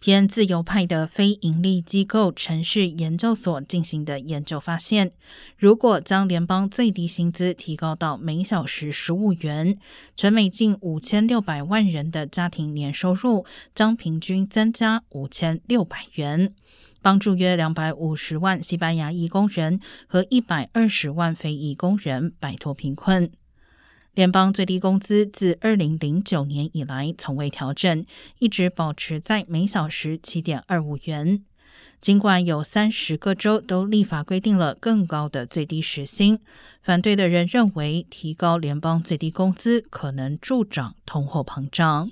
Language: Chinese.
偏自由派的非营利机构城市研究所进行的研究发现，如果将联邦最低薪资提高到每小时十五元，全美近五千六百万人的家庭年收入将平均增加五千六百元，帮助约两百五十万西班牙裔工人和一百二十万非裔工人摆脱贫困。联邦最低工资自二零零九年以来从未调整，一直保持在每小时七点二五元。尽管有三十个州都立法规定了更高的最低时薪，反对的人认为提高联邦最低工资可能助长通货膨胀。